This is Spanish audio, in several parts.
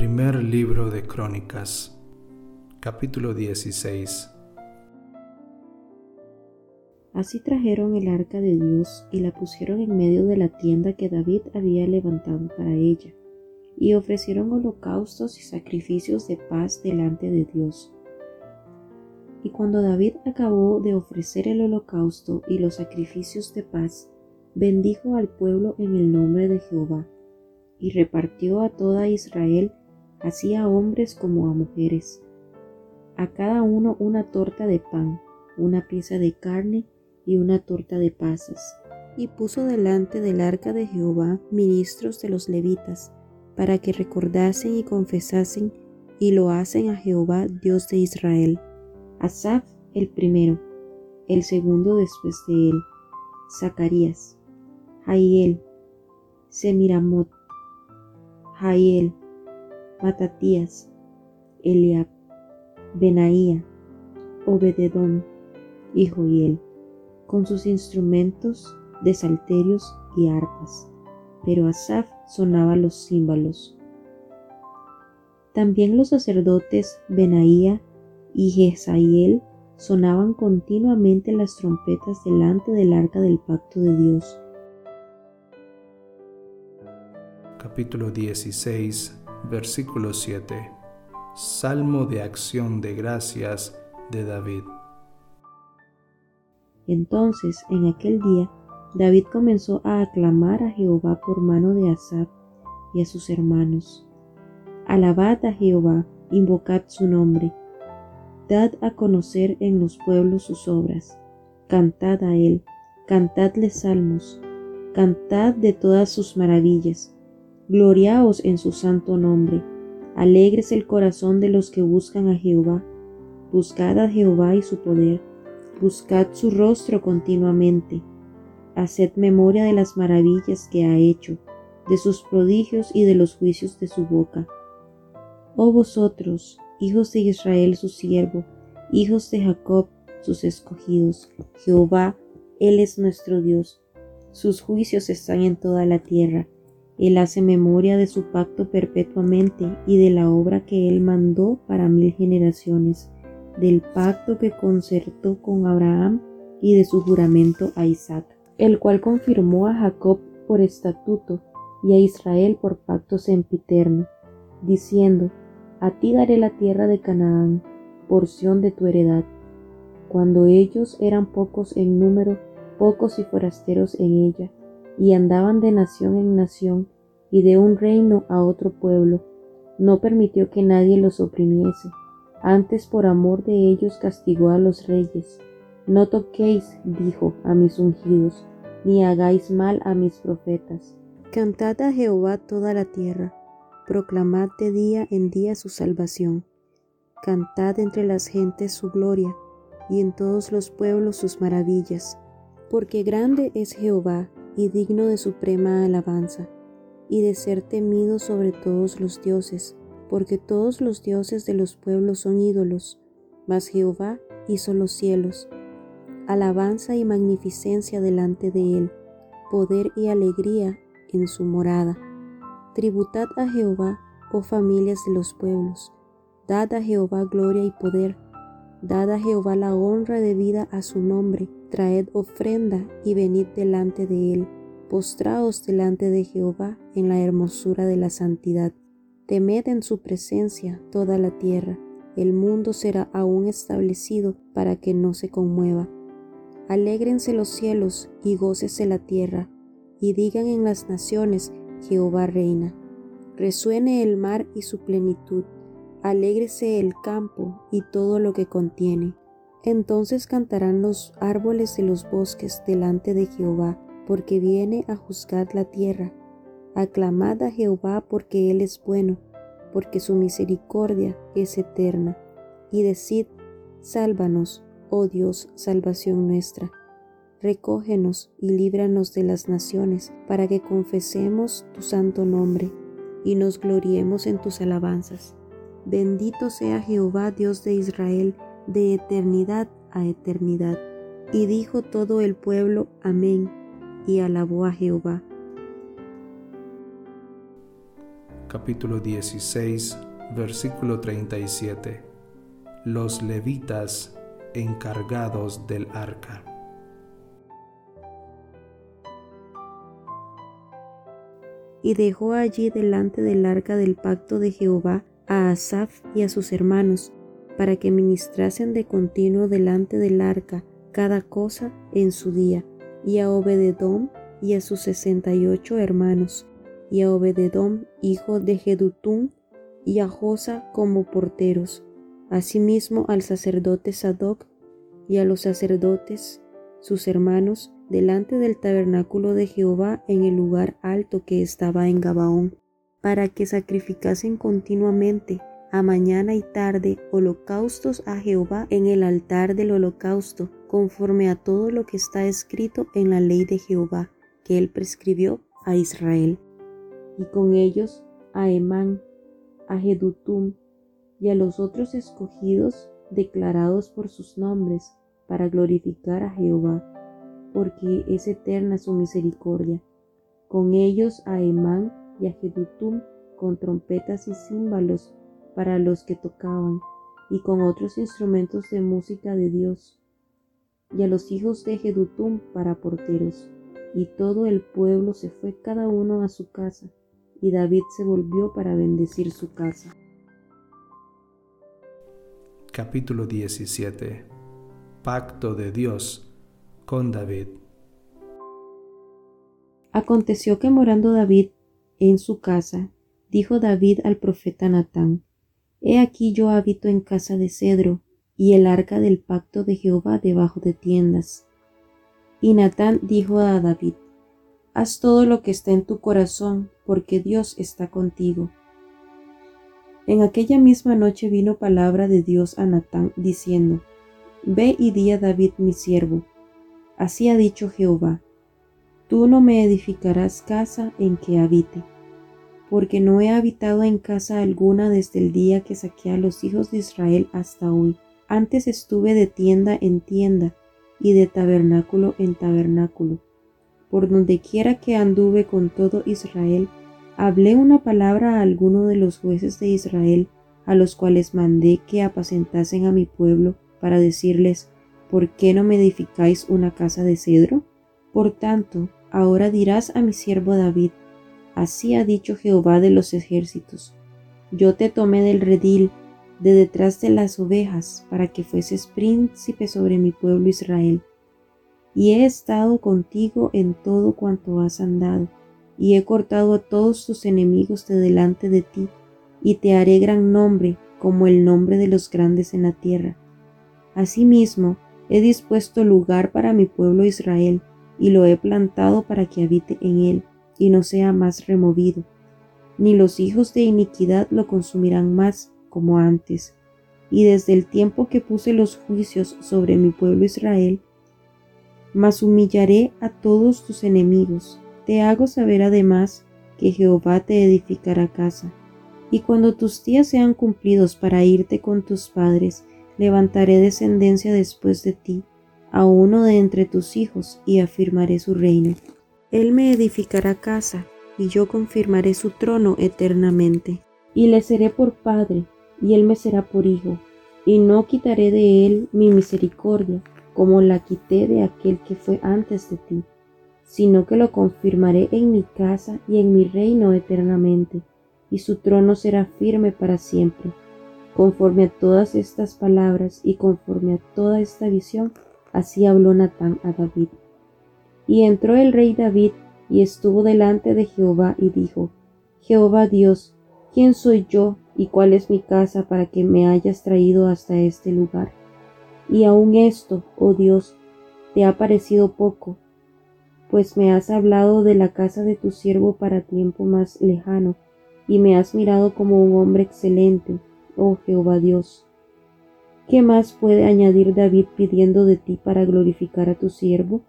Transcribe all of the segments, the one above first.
Primer libro de Crónicas, capítulo 16. Así trajeron el arca de Dios y la pusieron en medio de la tienda que David había levantado para ella, y ofrecieron holocaustos y sacrificios de paz delante de Dios. Y cuando David acabó de ofrecer el holocausto y los sacrificios de paz, bendijo al pueblo en el nombre de Jehová, y repartió a toda Israel, así a hombres como a mujeres, a cada uno una torta de pan, una pieza de carne y una torta de pasas. Y puso delante del arca de Jehová ministros de los levitas, para que recordasen y confesasen y lo hacen a Jehová, Dios de Israel. Asaf el primero, el segundo después de él, Zacarías, Jaiel, Semiramot, Jaiel, Matatías, Eliab, Benaía, Obededón y Joiel, con sus instrumentos de salterios y arpas, pero Asaf sonaba los címbalos. También los sacerdotes Benaía y Jezael sonaban continuamente las trompetas delante del arca del pacto de Dios. Capítulo 16, versículo 7. Salmo de acción de gracias de David. Entonces, en aquel día, David comenzó a aclamar a Jehová por mano de Asaf y a sus hermanos. Alabad a Jehová, invocad su nombre Dad a conocer en los pueblos sus obras. Cantad a él, cantadle salmos, cantad de todas sus maravillas. Gloriaos en su santo nombre. Alegres el corazón de los que buscan a Jehová. Buscad a Jehová y su poder. Buscad su rostro continuamente. Haced memoria de las maravillas que ha hecho, de sus prodigios y de los juicios de su boca. Oh vosotros, hijos de Israel su siervo, hijos de Jacob sus escogidos. Jehová, Él es nuestro Dios. Sus juicios están en toda la tierra. Él hace memoria de su pacto perpetuamente y de la obra que Él mandó para mil generaciones, del pacto que concertó con Abraham y de su juramento a Isaac, el cual confirmó a Jacob por estatuto y a Israel por pacto sempiterno, diciendo, a ti daré la tierra de Canaán, porción de tu heredad. Cuando ellos eran pocos en número, pocos y forasteros en ella, y andaban de nación en nación, y de un reino a otro pueblo, no permitió que nadie los oprimiese, antes por amor de ellos castigó a los reyes. No toquéis, dijo, a mis ungidos, ni hagáis mal a mis profetas. Cantad a Jehová toda la tierra proclamad de día en día su salvación. Cantad entre las gentes su gloria, y en todos los pueblos sus maravillas, porque grande es Jehová y digno de suprema alabanza, y de ser temido sobre todos los dioses, porque todos los dioses de los pueblos son ídolos, mas Jehová hizo los cielos. Alabanza y magnificencia delante de él, poder y alegría en su morada. Tributad a Jehová, oh familias de los pueblos. Dad a Jehová gloria y poder. Dad a Jehová la honra debida a su nombre. Traed ofrenda y venid delante de él. Postraos delante de Jehová en la hermosura de la santidad. Temed en su presencia toda la tierra. El mundo será aún establecido para que no se conmueva. Alégrense los cielos y gócese la tierra, y digan en las naciones, Jehová reina. Resuene el mar y su plenitud, alégrese el campo y todo lo que contiene. Entonces cantarán los árboles de los bosques delante de Jehová, porque viene a juzgar la tierra. Aclamad a Jehová porque Él es bueno, porque su misericordia es eterna. Y decid, sálvanos, oh Dios, salvación nuestra recógenos y líbranos de las naciones, para que confesemos tu santo nombre y nos gloriemos en tus alabanzas. Bendito sea Jehová Dios de Israel, de eternidad a eternidad. Y dijo todo el pueblo, Amén, y alabó a Jehová. capítulo 16, versículo 37. Los levitas encargados del arca. Y dejó allí delante del arca del pacto de Jehová a Asaph y a sus hermanos, para que ministrasen de continuo delante del arca cada cosa en su día, y a Obededom y a sus sesenta y ocho hermanos, y a Obededom, hijo de Jedutum, y a Josa como porteros, asimismo al sacerdote Sadoc y a los sacerdotes, sus hermanos, delante del tabernáculo de Jehová en el lugar alto que estaba en Gabaón, para que sacrificasen continuamente a mañana y tarde holocaustos a Jehová en el altar del holocausto, conforme a todo lo que está escrito en la ley de Jehová, que él prescribió a Israel. Y con ellos a Emán, a Jedutum y a los otros escogidos declarados por sus nombres, para glorificar a Jehová, porque es eterna su misericordia. Con ellos a Emán y a Jedutum con trompetas y címbalos para los que tocaban, y con otros instrumentos de música de Dios, y a los hijos de Jedutum para porteros. Y todo el pueblo se fue cada uno a su casa, y David se volvió para bendecir su casa. Capítulo 17 Pacto de Dios con David Aconteció que morando David en su casa, dijo David al profeta Natán, He aquí yo habito en casa de cedro, y el arca del pacto de Jehová debajo de tiendas. Y Natán dijo a David, Haz todo lo que está en tu corazón, porque Dios está contigo. En aquella misma noche vino palabra de Dios a Natán, diciendo, Ve y di a David mi siervo. Así ha dicho Jehová, Tú no me edificarás casa en que habite porque no he habitado en casa alguna desde el día que saqué a los hijos de Israel hasta hoy. Antes estuve de tienda en tienda y de tabernáculo en tabernáculo. Por donde quiera que anduve con todo Israel, hablé una palabra a alguno de los jueces de Israel, a los cuales mandé que apacentasen a mi pueblo, para decirles, ¿por qué no me edificáis una casa de cedro? Por tanto, ahora dirás a mi siervo David, Así ha dicho Jehová de los ejércitos. Yo te tomé del redil, de detrás de las ovejas, para que fueses príncipe sobre mi pueblo Israel. Y he estado contigo en todo cuanto has andado, y he cortado a todos tus enemigos de delante de ti, y te haré gran nombre, como el nombre de los grandes en la tierra. Asimismo, he dispuesto lugar para mi pueblo Israel, y lo he plantado para que habite en él y no sea más removido, ni los hijos de iniquidad lo consumirán más como antes. Y desde el tiempo que puse los juicios sobre mi pueblo Israel, mas humillaré a todos tus enemigos. Te hago saber además que Jehová te edificará casa. Y cuando tus días sean cumplidos para irte con tus padres, levantaré descendencia después de ti, a uno de entre tus hijos, y afirmaré su reino. Él me edificará casa, y yo confirmaré su trono eternamente. Y le seré por padre, y él me será por hijo, y no quitaré de él mi misericordia, como la quité de aquel que fue antes de ti, sino que lo confirmaré en mi casa y en mi reino eternamente, y su trono será firme para siempre. Conforme a todas estas palabras y conforme a toda esta visión, así habló Natán a David. Y entró el rey David y estuvo delante de Jehová y dijo, Jehová Dios, ¿quién soy yo y cuál es mi casa para que me hayas traído hasta este lugar? Y aun esto, oh Dios, te ha parecido poco, pues me has hablado de la casa de tu siervo para tiempo más lejano, y me has mirado como un hombre excelente, oh Jehová Dios. ¿Qué más puede añadir David pidiendo de ti para glorificar a tu siervo?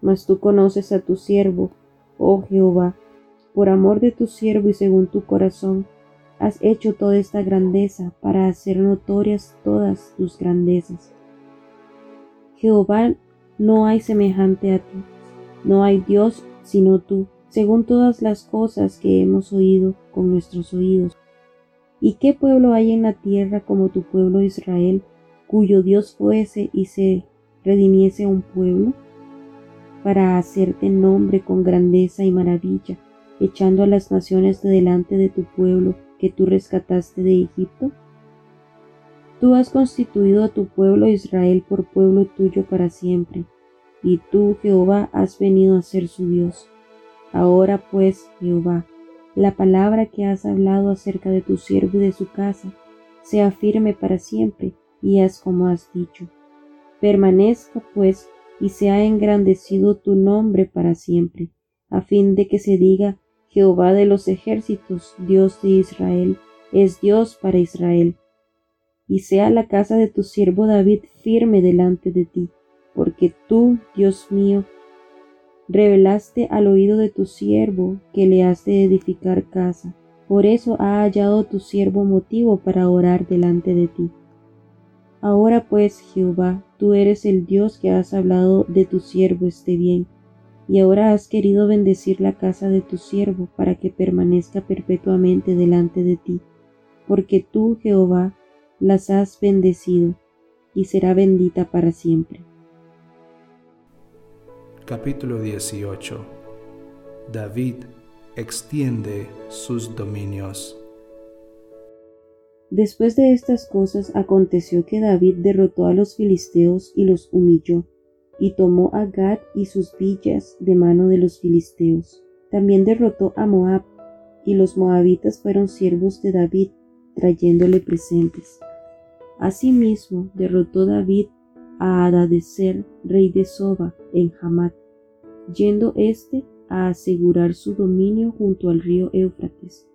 mas tú conoces a tu siervo, oh Jehová, por amor de tu siervo y según tu corazón, has hecho toda esta grandeza para hacer notorias todas tus grandezas. Jehová, no hay semejante a ti, no hay Dios sino tú, según todas las cosas que hemos oído con nuestros oídos. ¿Y qué pueblo hay en la tierra como tu pueblo Israel, cuyo Dios fuese y se redimiese un pueblo? Para hacerte nombre con grandeza y maravilla, echando a las naciones de delante de tu pueblo que tú rescataste de Egipto? Tú has constituido a tu pueblo Israel por pueblo tuyo para siempre, y tú, Jehová, has venido a ser su Dios. Ahora pues, Jehová, la palabra que has hablado acerca de tu siervo y de su casa, sea firme para siempre, y haz como has dicho. Permanezca pues, y sea engrandecido tu nombre para siempre, a fin de que se diga, Jehová de los ejércitos, Dios de Israel, es Dios para Israel y sea la casa de tu siervo David firme delante de ti, porque tú, Dios mío, revelaste al oído de tu siervo que le has de edificar casa. Por eso ha hallado tu siervo motivo para orar delante de ti. Ahora pues, Jehová, tú eres el Dios que has hablado de tu siervo esté bien, y ahora has querido bendecir la casa de tu siervo para que permanezca perpetuamente delante de ti, porque tú, Jehová, las has bendecido y será bendita para siempre. Capítulo 18 David extiende sus dominios. Después de estas cosas aconteció que David derrotó a los filisteos y los humilló, y tomó a Gad y sus villas de mano de los filisteos. También derrotó a Moab, y los moabitas fueron siervos de David, trayéndole presentes. Asimismo, derrotó David a Adadecer, rey de Soba, en Hamat, yendo éste a asegurar su dominio junto al río Éufrates.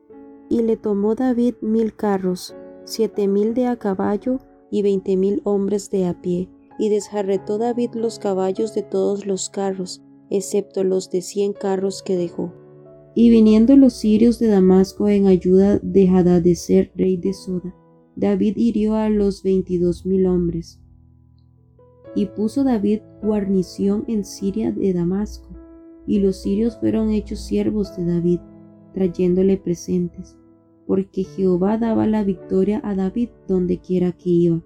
Y le tomó David mil carros, siete mil de a caballo y veinte mil hombres de a pie, y desjarretó David los caballos de todos los carros, excepto los de cien carros que dejó. Y viniendo los sirios de Damasco en ayuda de Hadadezer, rey de Soda, David hirió a los veintidós mil hombres. Y puso David guarnición en Siria de Damasco, y los sirios fueron hechos siervos de David, trayéndole presentes, porque Jehová daba la victoria a David donde quiera que iba.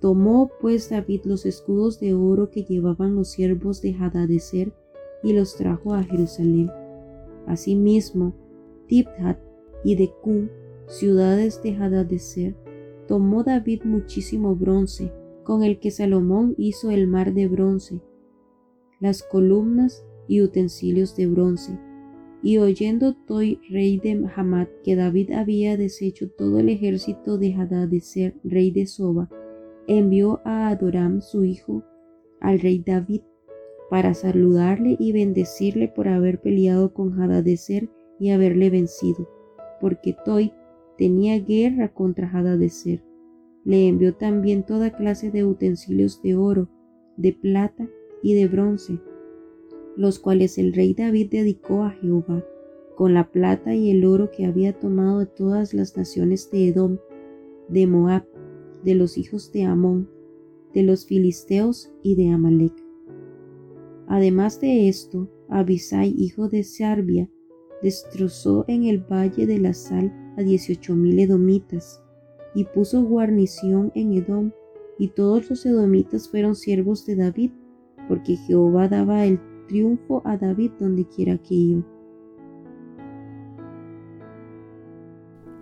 Tomó pues David los escudos de oro que llevaban los siervos de Hadadezer y los trajo a Jerusalén. Asimismo, Tibhat y Decum, ciudades de Hadadezer, tomó David muchísimo bronce, con el que Salomón hizo el mar de bronce, las columnas y utensilios de bronce. Y oyendo Toy, rey de Hamad, que David había deshecho todo el ejército de Hadadezer, rey de Soba, envió a Adoram, su hijo, al rey David, para saludarle y bendecirle por haber peleado con Hadadezer y haberle vencido, porque Toy tenía guerra contra Hadadezer. Le envió también toda clase de utensilios de oro, de plata y de bronce, los cuales el rey David dedicó a Jehová, con la plata y el oro que había tomado de todas las naciones de Edom, de Moab, de los hijos de Amón, de los filisteos y de Amalek. Además de esto, Abisai, hijo de Sarbia, destrozó en el valle de la sal a dieciocho mil edomitas, y puso guarnición en Edom, y todos los edomitas fueron siervos de David, porque Jehová daba el triunfo a David donde quiera que iba.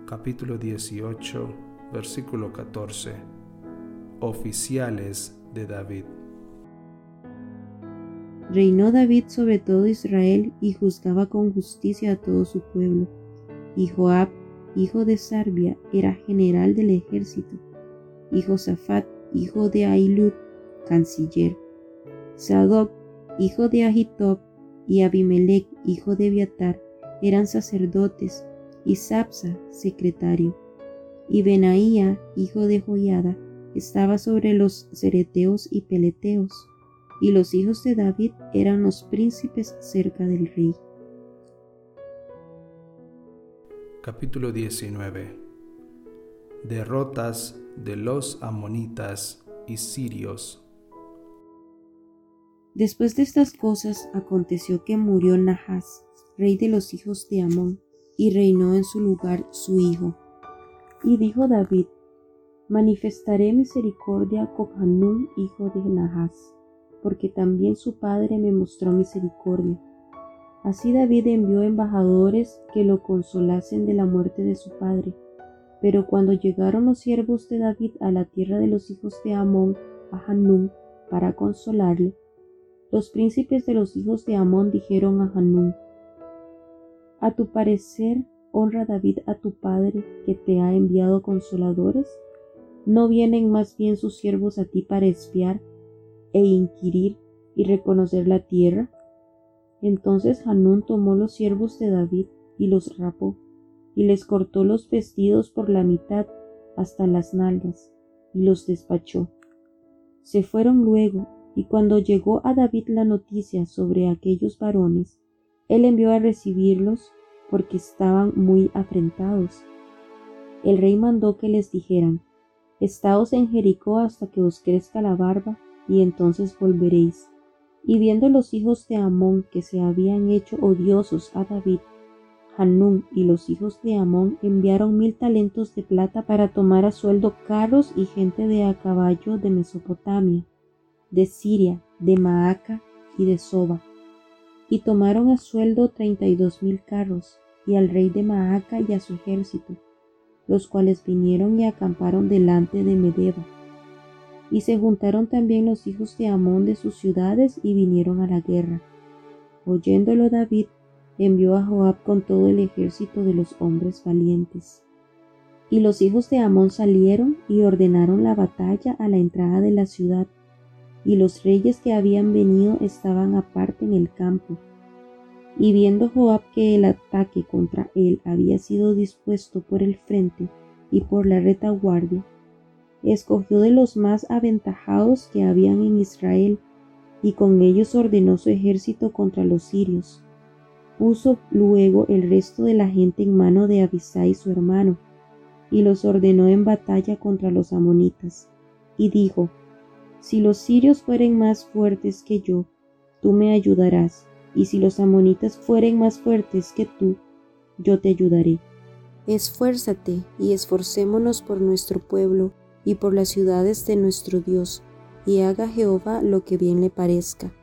Capítulo 18, versículo 14. Oficiales de David. Reinó David sobre todo Israel y juzgaba con justicia a todo su pueblo. Y Joab, hijo de Sarbia, era general del ejército. Y Josafat, hijo de Ailud, canciller. Sadoc, hijo de Ahitob, y Abimelech, hijo de Abiatar, eran sacerdotes, y Sapsa, secretario. Y Benaía, hijo de Joiada, estaba sobre los cereteos y peleteos y los hijos de David eran los príncipes cerca del rey. Capítulo 19 Derrotas de los amonitas y sirios. Después de estas cosas aconteció que murió Nahas, rey de los hijos de Amón, y reinó en su lugar su hijo. Y dijo David, manifestaré misericordia con Hanún, hijo de Nahas, porque también su padre me mostró misericordia. Así David envió embajadores que lo consolasen de la muerte de su padre. Pero cuando llegaron los siervos de David a la tierra de los hijos de Amón, a Hanún, para consolarle, los príncipes de los hijos de Amón dijeron a Hanún, ¿A tu parecer honra David a tu padre que te ha enviado consoladores? ¿No vienen más bien sus siervos a ti para espiar e inquirir y reconocer la tierra? Entonces Hanún tomó los siervos de David y los rapó, y les cortó los vestidos por la mitad hasta las nalgas, y los despachó. Se fueron luego, y cuando llegó a David la noticia sobre aquellos varones, él envió a recibirlos porque estaban muy afrentados. El rey mandó que les dijeran, Estaos en Jericó hasta que os crezca la barba, y entonces volveréis. Y viendo los hijos de Amón que se habían hecho odiosos a David, Hanún y los hijos de Amón enviaron mil talentos de plata para tomar a sueldo carros y gente de a caballo de Mesopotamia, de Siria, de Maaca y de Soba. Y tomaron a sueldo treinta y dos mil carros, y al rey de Maaca y a su ejército los cuales vinieron y acamparon delante de Medeba. Y se juntaron también los hijos de Amón de sus ciudades y vinieron a la guerra. Oyéndolo David, envió a Joab con todo el ejército de los hombres valientes. Y los hijos de Amón salieron y ordenaron la batalla a la entrada de la ciudad, y los reyes que habían venido estaban aparte en el campo, y viendo Joab que el ataque contra él había sido dispuesto por el frente y por la retaguardia, escogió de los más aventajados que habían en Israel, y con ellos ordenó su ejército contra los sirios. Puso luego el resto de la gente en mano de Abisai su hermano, y los ordenó en batalla contra los amonitas, y dijo, Si los sirios fueren más fuertes que yo, tú me ayudarás y si los amonitas fueren más fuertes que tú, yo te ayudaré. Esfuérzate y esforcémonos por nuestro pueblo y por las ciudades de nuestro Dios, y haga Jehová lo que bien le parezca.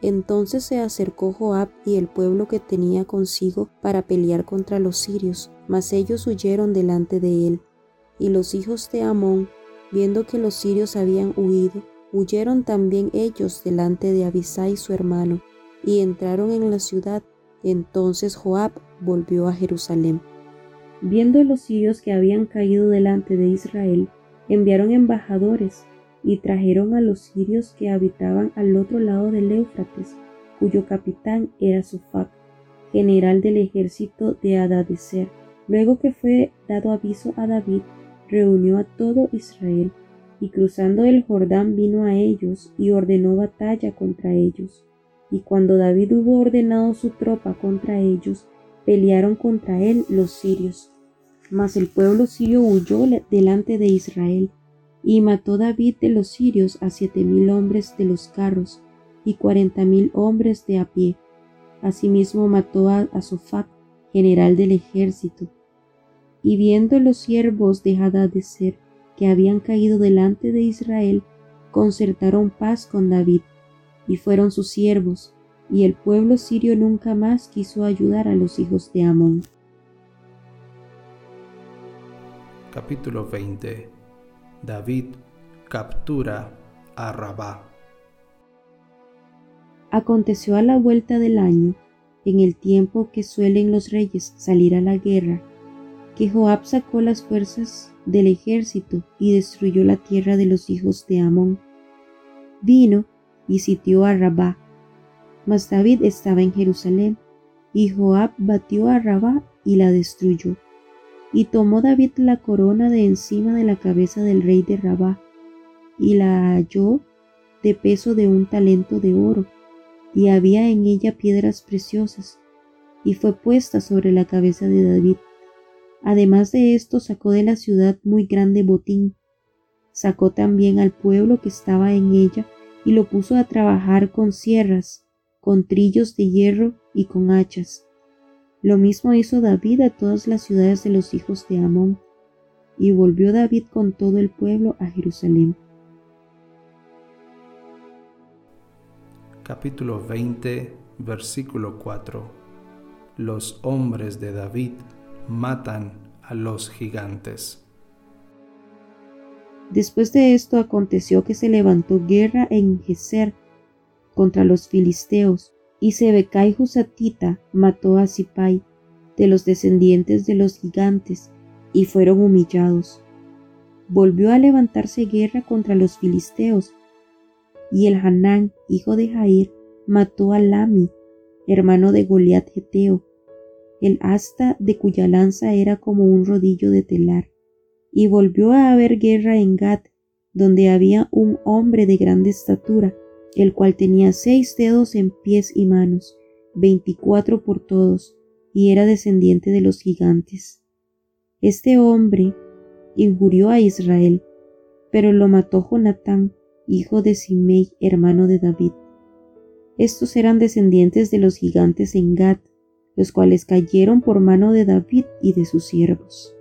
Entonces se acercó Joab y el pueblo que tenía consigo para pelear contra los sirios, mas ellos huyeron delante de él. Y los hijos de Amón, viendo que los sirios habían huido, huyeron también ellos delante de Abisai su hermano, y entraron en la ciudad. Entonces Joab volvió a Jerusalén. Viendo los sirios que habían caído delante de Israel, enviaron embajadores y trajeron a los sirios que habitaban al otro lado del Éufrates, cuyo capitán era Sofac, general del ejército de Adadeser. Luego que fue dado aviso a David, reunió a todo Israel, y cruzando el Jordán vino a ellos y ordenó batalla contra ellos. Y cuando David hubo ordenado su tropa contra ellos, pelearon contra él los sirios. Mas el pueblo sirio huyó delante de Israel, y mató David de los sirios a siete mil hombres de los carros, y cuarenta mil hombres de a pie. Asimismo mató a Asofac, general del ejército. Y viendo los siervos de ser que habían caído delante de Israel, concertaron paz con David y fueron sus siervos, y el pueblo sirio nunca más quiso ayudar a los hijos de Amón. Capítulo 20 David captura a Rabá. Aconteció a la vuelta del año, en el tiempo que suelen los reyes salir a la guerra, que Joab sacó las fuerzas del ejército y destruyó la tierra de los hijos de Amón. Vino y sitió a Rabá. Mas David estaba en Jerusalén, y Joab batió a Rabá y la destruyó. Y tomó David la corona de encima de la cabeza del rey de Rabá, y la halló de peso de un talento de oro, y había en ella piedras preciosas, y fue puesta sobre la cabeza de David. Además de esto sacó de la ciudad muy grande botín, sacó también al pueblo que estaba en ella, y lo puso a trabajar con sierras, con trillos de hierro y con hachas, Lo mismo hizo David a todas las ciudades de los hijos de Amón, y volvió David con todo el pueblo a Jerusalén. Capítulo 20, versículo 4. Los hombres de David matan a los gigantes. Después de esto aconteció que se levantó guerra en Geser contra los filisteos, y Sebecai Husatita mató a Sipai, de los descendientes de los gigantes, y fueron humillados. Volvió a levantarse guerra contra los filisteos, y el Hanán, hijo de Jair, mató a Lami, hermano de Goliat Geteo, el asta de cuya lanza era como un rodillo de telar. Y volvió a haber guerra en Gat, donde había un hombre de grande estatura, el cual tenía seis dedos en pies y manos, veinticuatro por todos, y era descendiente de los gigantes. Este hombre injurió a Israel, pero lo mató Jonatán, hijo de Simei, hermano de David. Estos eran descendientes de los gigantes en Gad, los cuales cayeron por mano de David y de sus siervos.